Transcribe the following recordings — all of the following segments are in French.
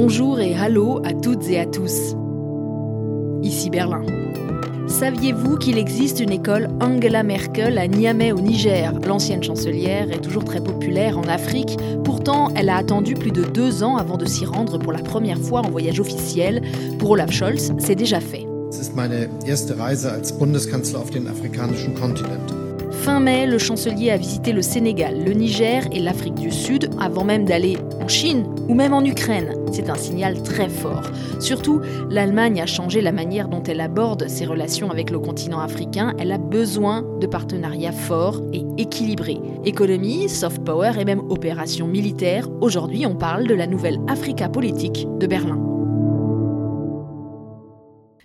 Bonjour et hallo à toutes et à tous. Ici Berlin. Saviez-vous qu'il existe une école Angela Merkel à Niamey au Niger? L'ancienne chancelière est toujours très populaire en Afrique. Pourtant, elle a attendu plus de deux ans avant de s'y rendre pour la première fois en voyage officiel. Pour Olaf Scholz, c'est déjà fait. Es ist meine erste Reise als Bundeskanzler auf den afrikanischen Kontinent. Fin mai, le chancelier a visité le Sénégal, le Niger et l'Afrique du Sud avant même d'aller en Chine ou même en Ukraine. C'est un signal très fort. Surtout, l'Allemagne a changé la manière dont elle aborde ses relations avec le continent africain. Elle a besoin de partenariats forts et équilibrés. Économie, soft power et même opérations militaires. Aujourd'hui, on parle de la nouvelle Africa politique de Berlin.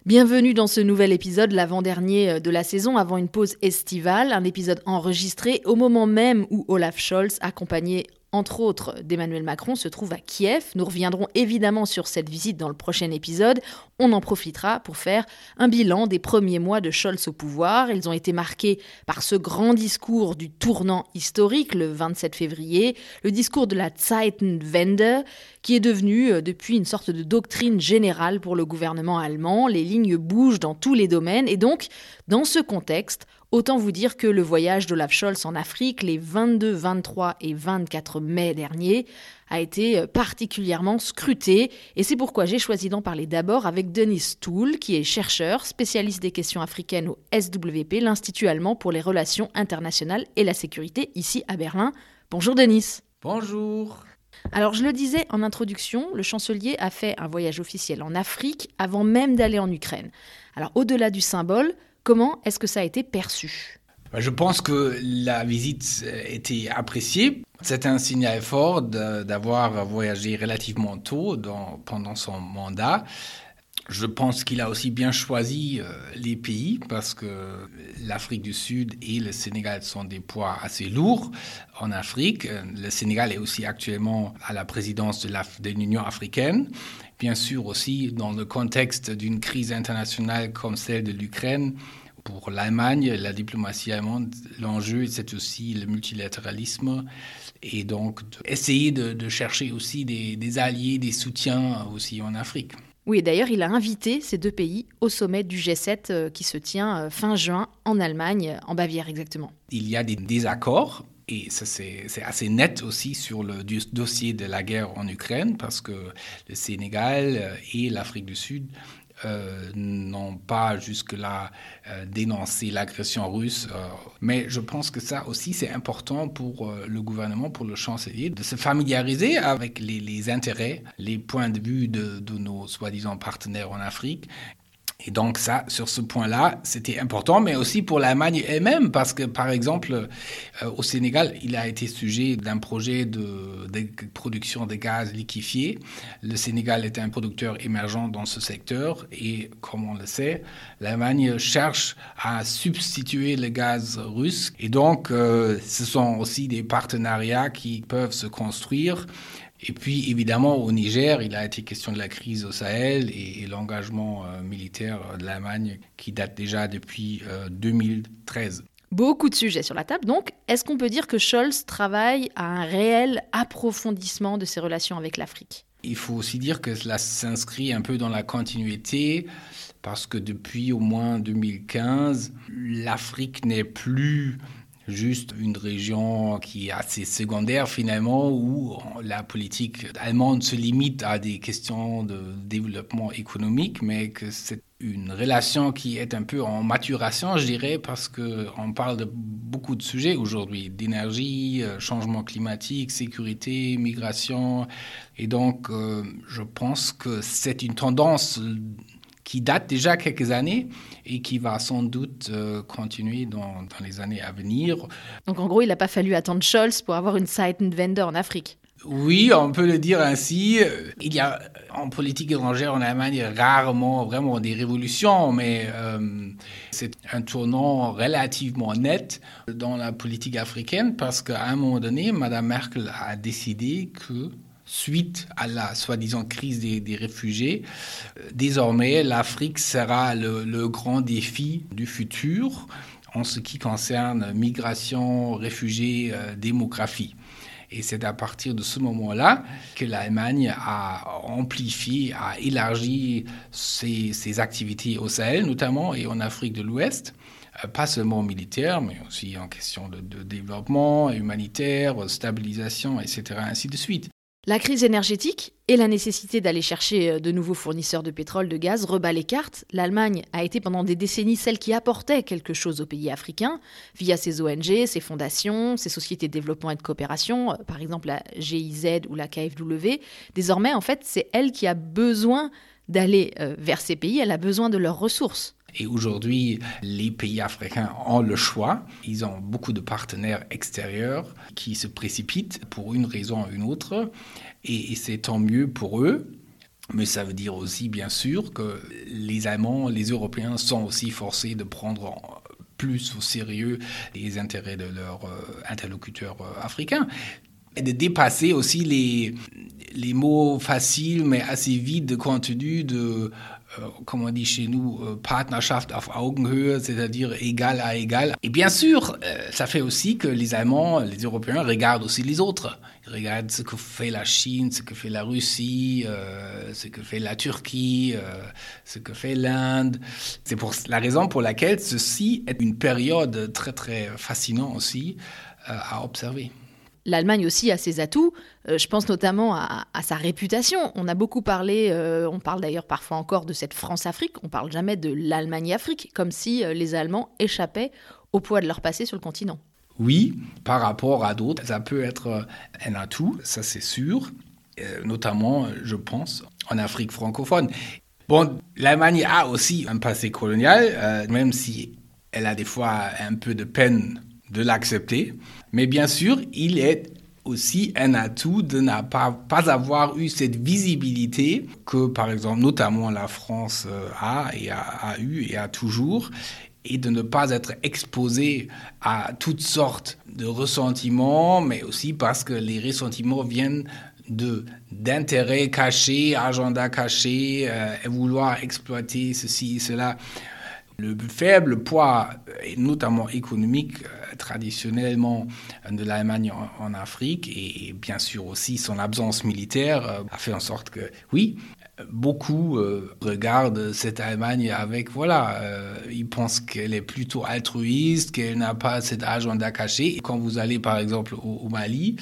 Bienvenue dans ce nouvel épisode, l'avant-dernier euh, de la saison avant une pause estivale, un épisode enregistré au moment même où Olaf Scholz, accompagné entre autres d'Emmanuel Macron, se trouve à Kiev. Nous reviendrons évidemment sur cette visite dans le prochain épisode. On en profitera pour faire un bilan des premiers mois de Scholz au pouvoir. Ils ont été marqués par ce grand discours du tournant historique le 27 février, le discours de la Zeitenwende, qui est devenu euh, depuis une sorte de doctrine générale pour le gouvernement allemand. Les lignes bougent dans tous les domaines et donc, dans ce contexte, Autant vous dire que le voyage d'Olaf Scholz en Afrique les 22, 23 et 24 mai dernier a été euh, particulièrement scruté et c'est pourquoi j'ai choisi d'en parler d'abord avec Denis Toul qui est chercheur, spécialiste des questions africaines au SWP, l'Institut allemand pour les relations internationales et la sécurité ici à Berlin. Bonjour Denis. Bonjour. Alors je le disais en introduction, le chancelier a fait un voyage officiel en Afrique avant même d'aller en Ukraine. Alors au-delà du symbole, Comment est-ce que ça a été perçu? Je pense que la visite était appréciée. C'est un signal fort d'avoir voyagé relativement tôt pendant son mandat. Je pense qu'il a aussi bien choisi euh, les pays parce que l'Afrique du Sud et le Sénégal sont des poids assez lourds en Afrique. Le Sénégal est aussi actuellement à la présidence de l'Union africaine. Bien sûr aussi dans le contexte d'une crise internationale comme celle de l'Ukraine, pour l'Allemagne, la diplomatie allemande, l'enjeu, c'est aussi le multilatéralisme et donc essayer de, chercher aussi des, des, alliés, des soutiens aussi en Afrique. Oui, d'ailleurs, il a invité ces deux pays au sommet du G7 euh, qui se tient euh, fin juin en Allemagne, en Bavière exactement. Il y a des désaccords et c'est assez net aussi sur le dossier de la guerre en Ukraine, parce que le Sénégal euh, et l'Afrique du Sud euh, n'ont pas jusque-là euh, dénoncé l'agression russe. Euh, mais je pense que ça aussi, c'est important pour le gouvernement, pour le chancelier, de se familiariser avec les, intérêts, les points de vue de, de nos soi-disant partenaires en Afrique et donc ça, sur ce point-là, c'était important, mais aussi pour l'Allemagne elle-même, parce que par exemple, euh, au Sénégal, il a été sujet d'un projet de, production de gaz liquéfié. Le Sénégal est un producteur émergent dans ce secteur, et comme on le sait, l'Allemagne cherche à substituer le gaz russe. Et donc, euh, ce sont aussi des partenariats qui peuvent se construire et puis, évidemment, au Niger, il a été question de la crise au Sahel et, l'engagement euh, militaire de l'Allemagne qui date déjà depuis 2013. Euh, Beaucoup de sujets sur la table. Donc, est-ce qu'on peut dire que Scholz travaille à un réel approfondissement de ses relations avec l'Afrique? Il faut aussi dire que cela s'inscrit un peu dans la continuité parce que depuis au moins 2015, l'Afrique n'est plus juste une région qui est assez secondaire finalement, où la politique allemande se limite à des questions de développement économique, mais que c'est une relation qui est un peu en maturation, je dirais, parce qu'on parle de beaucoup de sujets aujourd'hui, d'énergie, euh, changement climatique, sécurité, migration. Et donc, euh, je pense que c'est une tendance qui date déjà quelques années et qui va sans doute euh, continuer dans, dans, les années à venir. Donc en gros, il n'a pas fallu attendre Scholz pour avoir une Zeitenwende en Afrique. Oui, on peut le dire ainsi. Il y a en politique étrangère en Allemagne rarement vraiment des révolutions, mais euh, c'est un tournant relativement net dans la politique africaine parce qu'à un moment donné, Mme Merkel a décidé que suite à la soi-disant crise des, réfugiés. Euh, désormais, l'Afrique sera le, grand défi du futur en ce qui concerne migration, réfugiés, euh, démographie. Et c'est à partir de ce moment-là que l'Allemagne a amplifié, a élargi ses, activités au Sahel notamment et en Afrique de l'Ouest, euh, pas seulement militaire, mais aussi en question de, de développement humanitaire, stabilisation, etc., ainsi de suite. La crise énergétique et la nécessité d'aller chercher euh, de nouveaux fournisseurs de pétrole, de gaz rebat les cartes. L'Allemagne a été pendant des décennies celle qui apportait quelque chose aux pays africains via ses ONG, ses fondations, ses sociétés de développement et de coopération, euh, par exemple la GIZ ou la KfW. Désormais, en fait, c'est elle qui a besoin d'aller euh, vers ces pays, elle a besoin de leurs ressources. Et aujourd'hui, les pays africains ont le choix. Ils ont beaucoup de partenaires extérieurs qui se précipitent pour une raison ou une autre. Et, c'est tant mieux pour eux. Mais ça veut dire aussi, bien sûr, que les Allemands, les Européens sont aussi forcés de prendre plus au sérieux les intérêts de leurs euh, interlocuteurs euh, africains et de dépasser aussi les, les mots faciles mais assez vides de contenu de comme on dit chez nous, euh, Partnerschaft auf Augenhöhe, c'est-à-dire égal à égal. Et bien sûr, euh, ça fait aussi que les Allemands, les Européens regardent aussi les autres. Ils regardent ce que fait la Chine, ce que fait la Russie, ce que fait la Turquie, ce que fait l'Inde. C'est pour la raison pour laquelle ceci est une période très très fascinante aussi à observer. L'Allemagne aussi a ses atouts. Euh, je pense notamment à, sa réputation. On a beaucoup parlé, euh, on parle d'ailleurs parfois encore de cette France-Afrique, on parle jamais de l'Allemagne-Afrique, comme si euh, les Allemands échappaient au poids de leur passé sur le continent. Oui, par rapport à d'autres, ça peut être un atout, ça c'est sûr, notamment, je pense, en Afrique francophone. Bon, l'Allemagne a aussi un passé colonial, même si elle a des fois un peu de peine de l'accepter. Mais bien sûr, il est aussi un atout de ne pas, pas avoir eu cette visibilité que, par exemple, notamment la France euh, a et a, eu et a toujours, et de ne pas être exposé à toutes sortes de ressentiments, mais aussi parce que les ressentiments viennent de d'intérêts cachés, agenda caché, euh, et vouloir exploiter ceci cela. Le faible poids, notamment économique, euh, traditionnellement de l'Allemagne en, Afrique, et, bien sûr aussi son absence militaire, euh, a fait en sorte que, oui, beaucoup euh, regardent cette Allemagne avec, voilà, euh, ils pensent qu'elle est plutôt altruiste, qu'elle n'a pas cet agenda caché. Quand vous allez par exemple au, Mali,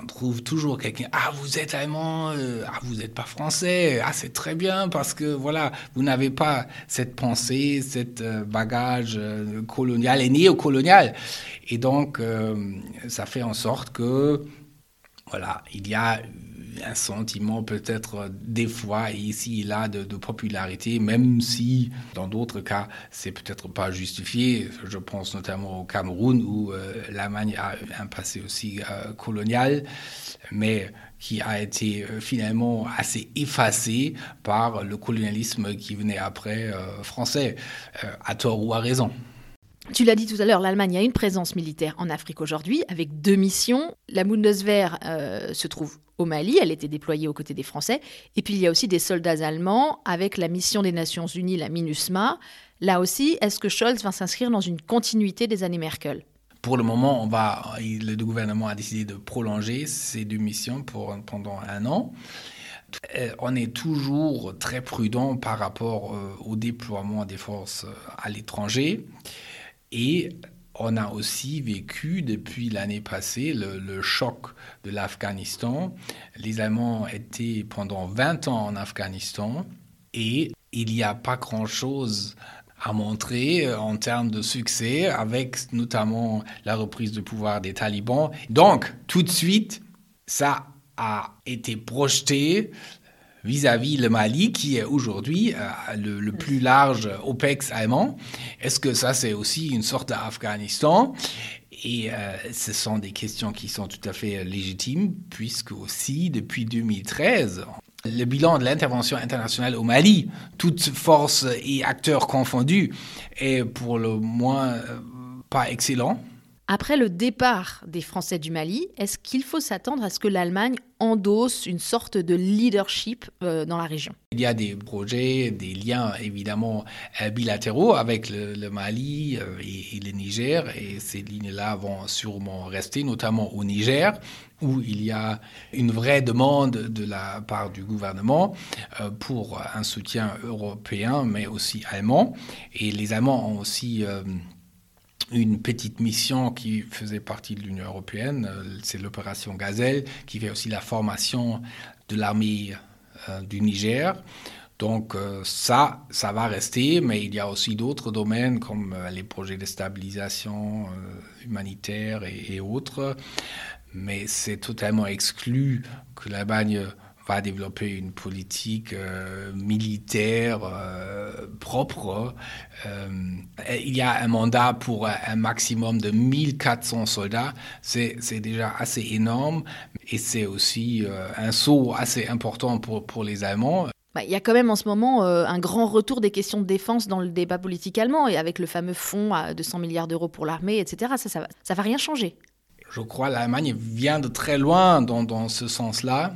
on trouve toujours quelqu'un, ah vous êtes allemand, euh, ah vous n'êtes pas français, ah c'est très bien parce que voilà, vous n'avez pas cette pensée, cette bagage colonial et néocolonial. Et donc ça fait en sorte que, voilà, il y a un sentiment peut-être euh, des fois ici et là de, popularité, même si dans d'autres cas c'est peut-être pas justifié. Je pense notamment au Cameroun où euh, l'Allemagne a un passé aussi euh, colonial, mais qui a été finalement assez effacé par le colonialisme qui venait après français, à tort ou à raison. Tu l'as dit tout à l'heure, l'Allemagne a une présence militaire en Afrique aujourd'hui avec deux missions. La Bundeswehr se trouve au Mali, elle était déployée aux côtés des Français. Et puis il y a aussi des soldats allemands avec la mission des Nations Unies, la MINUSMA. Là aussi, est-ce que Scholz va s'inscrire dans une continuité des années Merkel? Pour le moment, le gouvernement a décidé de prolonger ces deux missions pour, pendant un an. Euh, on est toujours très prudent par rapport euh, au déploiement des forces euh, à l'étranger. Et on a aussi vécu depuis l'année passée le, choc de l'Afghanistan. Les Allemands étaient pendant 20 ans en Afghanistan et il n'y a pas grand-chose à montrer en termes de succès avec notamment la reprise de pouvoir des talibans. Donc, tout de suite, ça a été projeté vis-à-vis le Mali, qui est aujourd'hui euh, le, plus large OPEX allemand. Est-ce que ça, c'est aussi une sorte d'Afghanistan? Et euh, ce sont des questions qui sont tout à fait légitimes, puisque aussi, depuis 2013, le bilan de l'intervention internationale au Mali, toutes forces et acteurs confondus, est pour le moins euh, pas excellent. Après le départ des Français du Mali, est-ce qu'il faut s'attendre à ce que l'Allemagne endosse une sorte de leadership euh, dans la région? Il y a des projets, des liens évidemment euh, bilatéraux avec le, Mali euh, et, et, le Niger, et ces lignes-là vont sûrement rester, notamment au Niger, où il y a une vraie demande de la part du gouvernement pour un soutien européen, mais aussi allemand. Et les Allemands ont aussi une petite mission qui faisait partie de l'Union européenne, euh, c'est l'opération Gazelle, qui fait aussi la formation de l'armée euh, du Niger. Donc euh, ça, ça va rester, mais il y a aussi d'autres domaines comme les projets de stabilisation humanitaire et, et autres. Mais c'est totalement exclu que l'Allemagne développer une politique euh, militaire euh, propre. Euh, il y a un mandat pour un maximum de 1400 soldats. C'est déjà assez énorme et c'est aussi un saut assez important pour, pour les Allemands. Bah, il y a quand même en ce moment un grand retour des questions de défense dans le débat politique allemand et avec le fameux fonds de 100 milliards d'euros pour l'armée, etc. Ça, ça, ça va rien changer. Je crois que l'Allemagne vient de très loin dans, dans ce sens-là.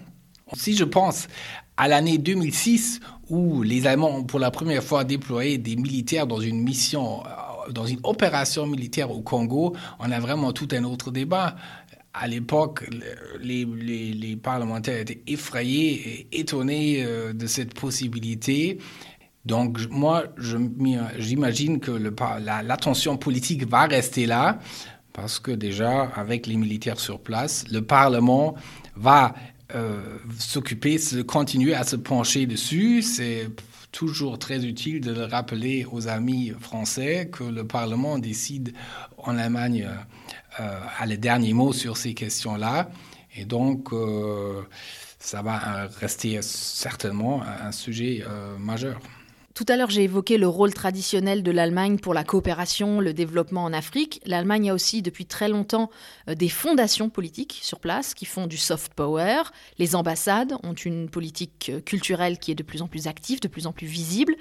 Si je pense à l'année 2006 où les Allemands ont pour la première fois déployé des militaires dans une mission, euh, dans une opération militaire au Congo, on a vraiment tout un autre débat. À l'époque, les, parlementaires étaient effrayés et étonnés euh, de cette possibilité. Donc moi, j'imagine que l'attention politique va rester là, parce que déjà, avec les militaires sur place, le Parlement va euh, s'occuper, se continuer à se pencher dessus. C'est toujours très utile de le rappeler aux amis français que le Parlement décide en Allemagne euh, à le dernier mot sur ces questions-là. Et donc, euh, ça va rester certainement un sujet majeur. Tout à l'heure, j'ai évoqué le rôle traditionnel de l'Allemagne pour la coopération, le développement en Afrique. L'Allemagne a aussi depuis très longtemps euh, des fondations politiques sur place qui font du soft power. Les ambassades ont une politique euh, culturelle qui est de plus en plus active, de plus en plus visible.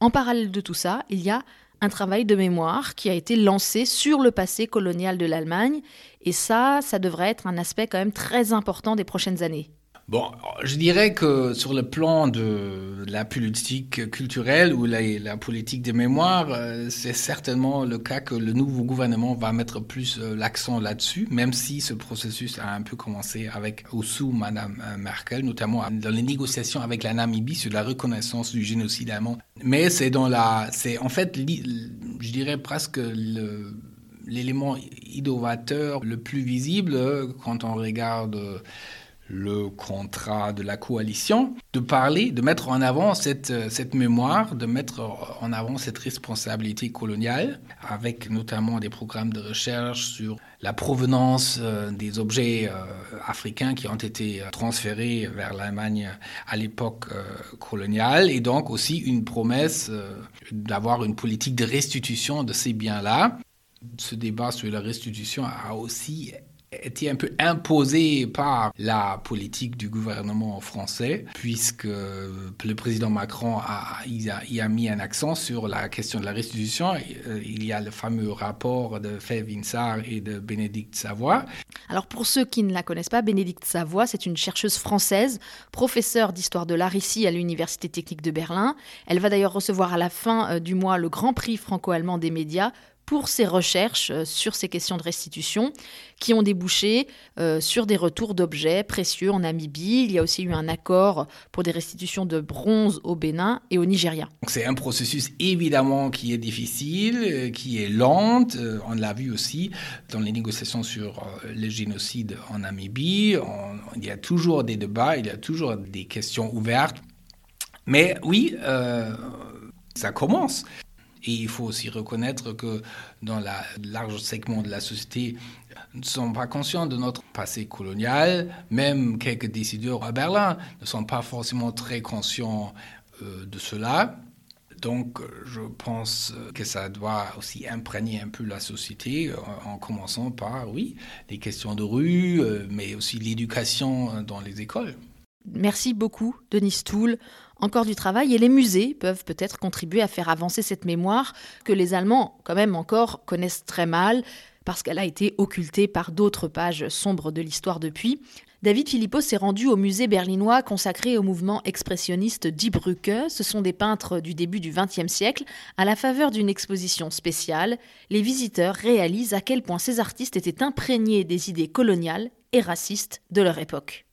En parallèle de tout ça, il y a un travail de mémoire qui a été lancé sur le passé colonial de l'Allemagne. Et ça, ça devrait être un aspect quand même très important des prochaines années. Bon, je dirais que sur le plan de la politique culturelle ou la, politique des mémoires, euh, c'est certainement le cas que le nouveau gouvernement va mettre plus euh, l'accent là-dessus, même si ce processus a un peu commencé avec ou sous Madame euh, Merkel, notamment dans les négociations avec la Namibie sur la reconnaissance du génocide allemand. Mais c'est dans la, c'est en fait, je dirais presque l'élément innovateur le plus visible quand on regarde le contrat de la coalition, de parler, de mettre en avant cette, cette mémoire, de mettre en avant cette responsabilité coloniale, avec notamment des programmes de recherche sur la provenance euh, des objets euh, africains qui ont été transférés vers l'Allemagne à l'époque euh, coloniale, et donc aussi une promesse d'avoir une politique de restitution de ces biens-là. Ce débat sur la restitution a aussi était un peu imposé par la politique du gouvernement français, puisque le président Macron a, y a, mis un accent sur la question de la restitution. Euh, il y a le fameux rapport de Fay Vinsart et de Bénédicte Savoie. Alors pour ceux qui ne la connaissent pas, Bénédicte Savoie, c'est une chercheuse française, professeure d'histoire de l'art ici à l'Université technique de Berlin. Elle va d'ailleurs recevoir à la fin euh, du mois le Grand Prix franco-allemand des médias pour ses recherches euh, sur ces questions de restitution qui ont débouché euh, sur des retours d'objets précieux en Namibie. Il y a aussi eu un accord pour des restitutions de bronze au Bénin et au Nigeria. C'est un processus évidemment qui est difficile, euh, qui est lent. On l'a vu aussi dans les négociations sur le génocide en Namibie. il y a toujours des débats, il y a toujours des questions ouvertes. Mais oui, ça commence. Et il faut aussi reconnaître que dans la large segment de la société, ne sont pas conscients de notre passé colonial. Même quelques décideurs à Berlin ne sont pas forcément très conscients euh, de cela. Donc, je pense que ça doit aussi imprégner un peu la société, en, commençant par, oui, les questions de rue, euh, mais aussi l'éducation dans les écoles. Merci beaucoup, Denis Toul encore du travail et les musées peuvent peut-être contribuer à faire avancer cette mémoire que les Allemands, quand même encore, connaissent très mal. parce qu'elle a été occultée par d'autres pages sombres de l'histoire depuis. David Philippot s'est rendu au musée berlinois consacré au mouvement expressionniste Die Brücke. Ce sont des peintres du début du XXe siècle. À la faveur d'une exposition spéciale, les visiteurs réalisent à quel point ces artistes étaient imprégnés des idées coloniales et racistes de leur époque.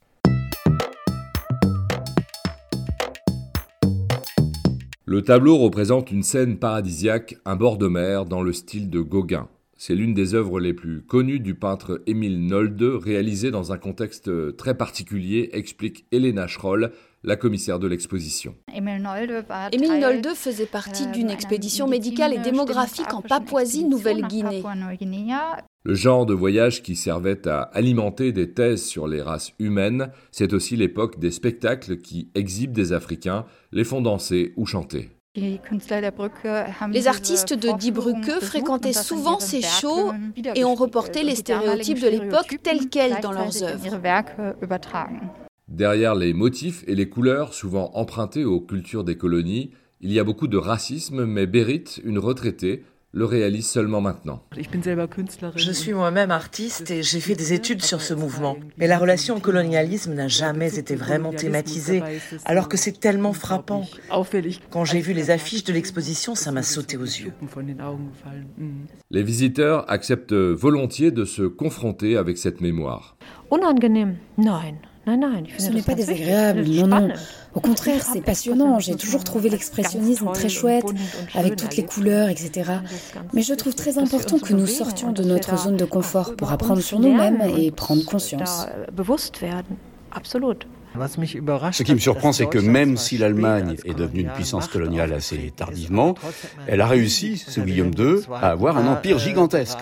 Le tableau représente une scène paradisiaque, un bord de mer dans le style de Gauguin. C'est l'une des œuvres les plus connues du peintre Émile Nolde, réalisée dans un contexte très particulier, explique Elena Schroll, la commissaire de l'exposition. Émile Nolde faisait partie d'une expédition médicale et démographique en Papouasie-Nouvelle-Guinée. Le genre de voyage qui servait à alimenter des thèses sur les races humaines, c'est aussi l'époque des spectacles qui exhibent des Africains, les font danser ou chanter. Les artistes de Die Brücke fréquentaient souvent ces shows et ont reporté les stéréotypes de l'époque tels quels dans leurs œuvres. Derrière les motifs et les couleurs souvent empruntés aux cultures des colonies, il y a beaucoup de racisme, mais Berit, une retraitée, le réalise seulement maintenant. Je suis moi-même artiste et j'ai fait des études sur ce mouvement. Mais la relation au colonialisme n'a jamais été vraiment thématisée, alors que c'est tellement frappant. Quand j'ai vu les affiches de l'exposition, ça m'a sauté aux yeux. Les visiteurs acceptent volontiers de se confronter avec cette mémoire. Ce n'est pas désagréable, non, non. Au contraire, c'est passionnant. J'ai toujours trouvé l'expressionnisme très chouette, avec toutes les couleurs, etc. Mais je trouve très important que nous sortions de notre zone de confort pour apprendre sur nous-mêmes et prendre conscience. Ce qui me surprend, c'est que même si l'Allemagne est devenue une puissance coloniale assez tardivement, elle a réussi, sous Guillaume II, à avoir un empire gigantesque.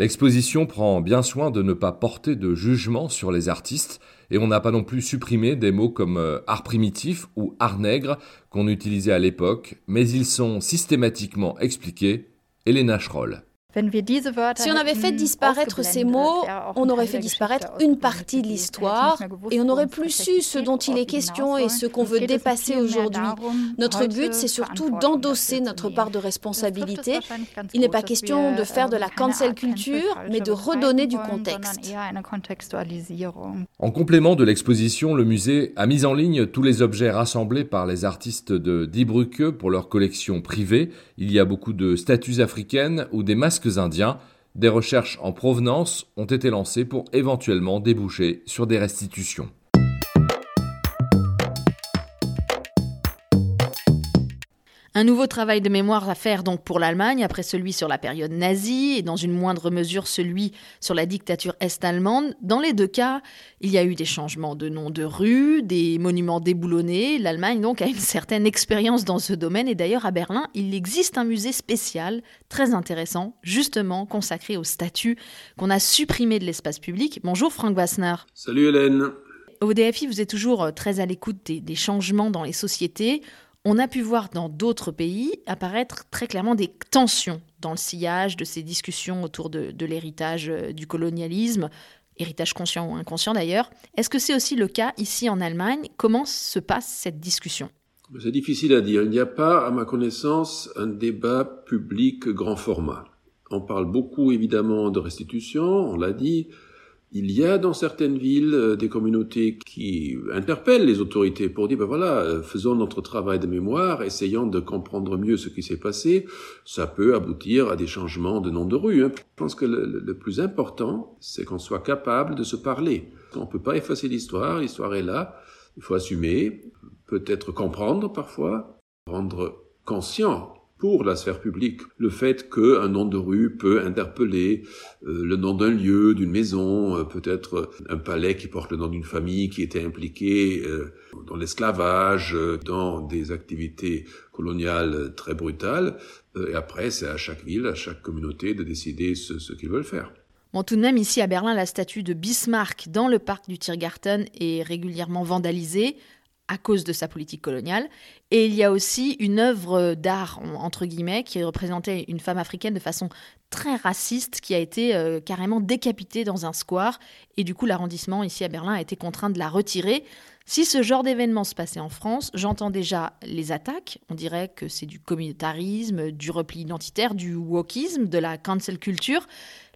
L'exposition prend bien soin de ne pas porter de jugement sur les artistes et on n'a pas non plus supprimé des mots comme euh, art primitif ou art nègre qu'on utilisait à l'époque, mais ils sont systématiquement expliqués. Elena Schroll. Si on avait fait disparaître ces mots, on aurait fait disparaître une partie de l'histoire et on n'aurait plus su ce dont il est question et ce qu'on veut dépasser aujourd'hui. Notre but, c'est surtout d'endosser notre part de responsabilité. Il n'est pas question de faire de la cancel culture, mais de redonner du contexte. En complément de l'exposition, le musée a mis en ligne tous les objets rassemblés par les artistes de Die Brücke pour leur collection privée. Il y a beaucoup de statues africaines ou des masques indiens, des recherches en provenance ont été lancées pour éventuellement déboucher sur des restitutions. Un nouveau travail de mémoire à faire donc pour l'Allemagne après celui sur la période nazie et dans une moindre mesure celui sur la dictature est-allemande. Dans les deux cas, il y a eu des changements de noms de rues, des monuments déboulonnés. L'Allemagne donc a une certaine expérience dans ce domaine et d'ailleurs à Berlin, il existe un musée spécial très intéressant justement consacré aux statues qu'on a supprimées de l'espace public. Bonjour Frank Wassner. Salut Hélène. Au DFI, vous êtes toujours très à l'écoute des, des changements dans les sociétés. On a pu voir dans d'autres pays apparaître très clairement des tensions dans le sillage de ces discussions autour de, l'héritage euh, du colonialisme, héritage conscient ou inconscient d'ailleurs. Est-ce que c'est aussi le cas ici en Allemagne? Comment se passe cette discussion? C'est difficile à dire. Il n'y a pas, à ma connaissance, un débat public grand format. On parle beaucoup évidemment de restitution, on l'a dit, il y a dans certaines villes euh, des communautés qui interpellent les autorités pour dire, ben voilà, euh, faisons notre travail de mémoire, essayons de comprendre mieux ce qui s'est passé. Ça peut aboutir à des changements de nom de rue. Hein. Je pense que le, plus important, c'est qu'on soit capable de se parler. On ne peut pas effacer l'histoire, l'histoire est là, il faut assumer, peut-être comprendre parfois, rendre conscient pour la sphère publique. Le fait qu'un nom de rue peut interpeller euh, le nom d'un lieu, d'une maison, euh, peut-être un palais qui porte le nom d'une famille qui était impliquée euh, dans l'esclavage, dans des activités coloniales très brutales. et après, c'est à chaque ville, à chaque communauté de décider ce, ce qu'ils veulent faire. Bon, tout de même, ici à Berlin, la statue de Bismarck dans le parc du Tiergarten est régulièrement vandalisée à cause de sa politique coloniale. Et il y a aussi une œuvre d'art, entre guillemets, qui représentait une femme africaine de façon très raciste, qui a été euh, carrément décapitée dans un square. Et du coup, l'arrondissement ici à Berlin a été contraint de la retirer. Si ce genre d'événement se passait en France, j'entends déjà les attaques. On dirait que c'est du communautarisme, du repli identitaire, du wokisme, de la cancel culture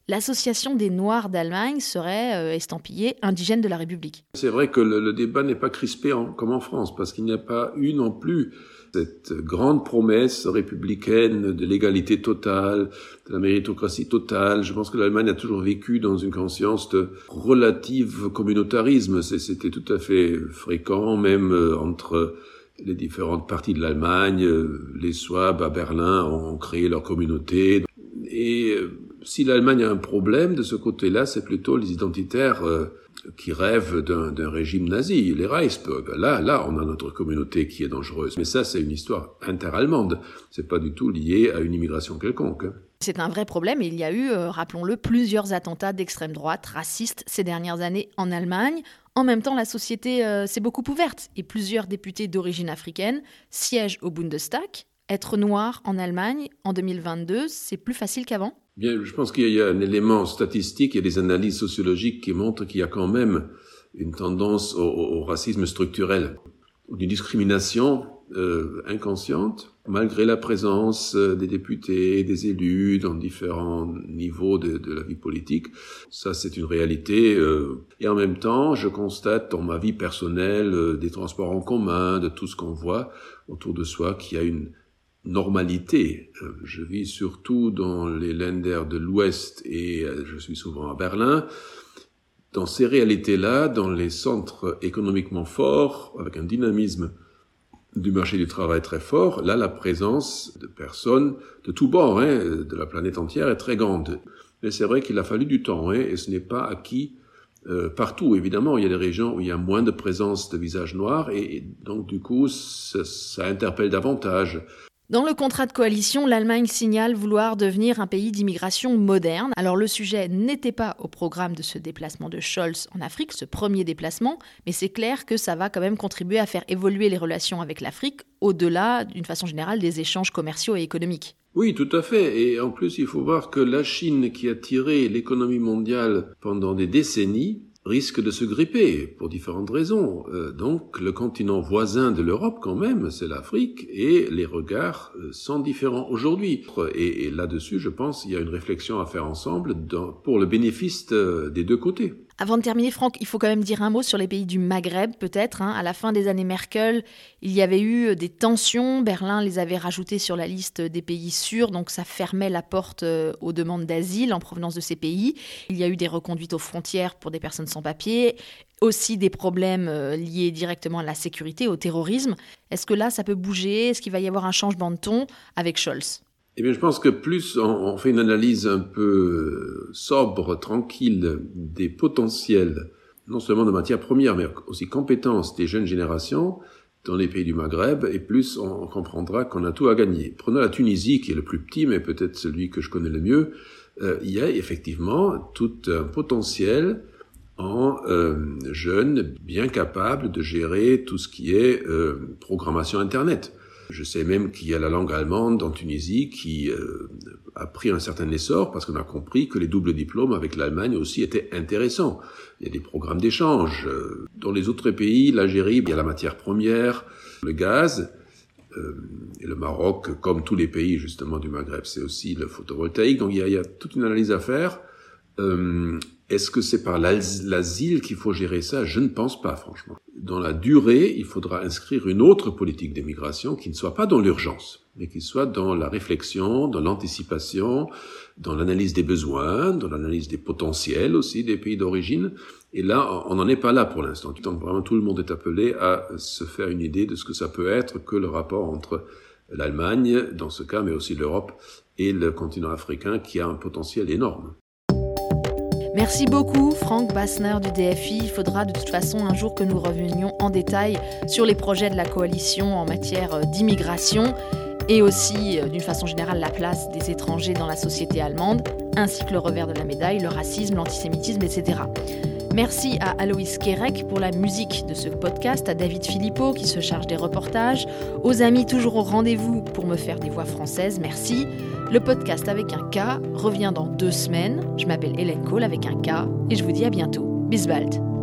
l'association des Noirs d'Allemagne serait euh, estampillée indigène de la République. C'est vrai que le, débat n'est pas crispé comme en France, parce qu'il n'y a pas eu non plus cette grande promesse républicaine de l'égalité totale, de la méritocratie totale. Je pense que l'Allemagne a toujours vécu dans une conscience de relative communautarisme. C'était tout à fait fréquent, même euh, entre les différentes parties de l'Allemagne. Euh, les Swabes à Berlin ont créé leur communauté. Si l'Allemagne a un problème de ce côté-là, c'est plutôt les identitaires euh, qui rêvent d'un régime nazi, les Reichsbürger. Là, là, on a notre communauté qui est dangereuse. Mais ça, c'est une histoire interallemande. C'est pas du tout lié à une immigration quelconque. Hein. C'est un vrai problème il y a eu, euh, rappelons-le, plusieurs attentats d'extrême droite racistes ces dernières années en Allemagne. En même temps, la société euh, s'est beaucoup ouverte et plusieurs députés d'origine africaine siègent au Bundestag. Être noir en Allemagne en 2022, c'est plus facile qu'avant? Bien, je pense qu'il y a un élément statistique, et des analyses sociologiques qui montrent qu'il y a quand même une tendance au, racisme structurel, d'une discrimination euh, inconsciente, malgré la présence euh, des députés, des élus dans différents niveaux de, la vie politique. Ça, c'est une réalité. Euh, et en même temps, je constate dans ma vie personnelle, des transports en commun, de tout ce qu'on voit autour de soi, qu'il y a une normalité. Euh, je vis surtout dans les Länder de l'Ouest et euh, je suis souvent à Berlin. Dans ces réalités-là, dans les centres économiquement forts, avec un dynamisme du marché du travail très fort, là, la présence de personnes de tous bords, hein, de la planète entière, est très grande. Mais c'est vrai qu'il a fallu du temps, hein, et ce n'est pas acquis euh, partout. Évidemment, il y a des régions où il y a moins de présence de visages noirs, et, donc du coup, ça, ça interpelle davantage. Dans le contrat de coalition, l'Allemagne signale vouloir devenir un pays d'immigration moderne. Alors le sujet n'était pas au programme de ce déplacement de Scholz en Afrique, ce premier déplacement, mais c'est clair que ça va quand même contribuer à faire évoluer les relations avec l'Afrique au-delà, d'une façon générale, des échanges commerciaux et économiques. Oui, tout à fait. Et en plus, il faut voir que la Chine, qui a tiré l'économie mondiale pendant des décennies, risque de se gripper pour différentes raisons. Euh, donc le continent voisin de l'Europe quand même, c'est l'Afrique, et les regards euh, sont différents aujourd'hui. Et, là-dessus, je pense, il y a une réflexion à faire ensemble pour le bénéfice des deux côtés. Avant de terminer, Franck, il faut quand même dire un mot sur les pays du Maghreb, peut-être. Hein. À la fin des années Merkel, il y avait eu euh, des tensions. Berlin les avait rajoutées sur la liste des pays sûrs, donc ça fermait la porte euh, aux demandes d'asile en provenance de ces pays. Il y a eu des reconduites aux frontières pour des personnes sans papier, aussi des problèmes euh, liés directement à la sécurité, au terrorisme. Est-ce que là, ça peut bouger? Est-ce qu'il va y avoir un changement de ton avec Scholz? Eh bien, je pense que plus on, fait une analyse un peu sobre, tranquille des potentiels, non seulement de matières premières, mais aussi compétences des jeunes générations dans les pays du Maghreb, et plus on comprendra qu'on a tout à gagner. Prenons la Tunisie, qui est le plus petit, mais peut-être celui que je connais le mieux. Euh, il y a effectivement tout un potentiel en euh, jeunes bien capables de gérer tout ce qui est euh, programmation Internet. Je sais même qu'il y a la langue allemande en Tunisie qui euh, a pris un certain essor parce qu'on a compris que les doubles diplômes avec l'Allemagne aussi étaient intéressants. Il y a des programmes d'échange. Euh, dans les autres pays, l'Algérie, il y a la matière première, le gaz. Euh, et le Maroc, comme tous les pays justement du Maghreb, c'est aussi le photovoltaïque. Donc il y a, il y a toute une analyse à faire. Euh, est-ce que c'est par l'asile qu'il faut gérer ça? Je ne pense pas, franchement. Dans la durée, il faudra inscrire une autre politique d'immigration qui ne soit pas dans l'urgence, mais qui soit dans la réflexion, dans l'anticipation, dans l'analyse des besoins, dans l'analyse des potentiels aussi des pays d'origine. Et là, on n'en est pas là pour l'instant. Vraiment, tout le monde est appelé à se faire une idée de ce que ça peut être que le rapport entre l'Allemagne, dans ce cas, mais aussi l'Europe et le continent africain qui a un potentiel énorme. Merci beaucoup Franck Bassner du DFI. Il faudra de toute façon un jour que nous revenions en détail sur les projets de la coalition en matière euh, d'immigration et aussi euh, d'une façon générale la place des étrangers dans la société allemande, ainsi que le revers de la médaille, le racisme, l'antisémitisme, etc. Merci à Aloïs Kerek pour la musique de ce podcast, à David Philippot qui se charge des reportages, aux amis toujours au rendez-vous pour me faire des voix françaises, merci. Le podcast avec un K revient dans deux semaines. Je m'appelle Hélène Cole avec un K et je vous dis à bientôt. Bis bald.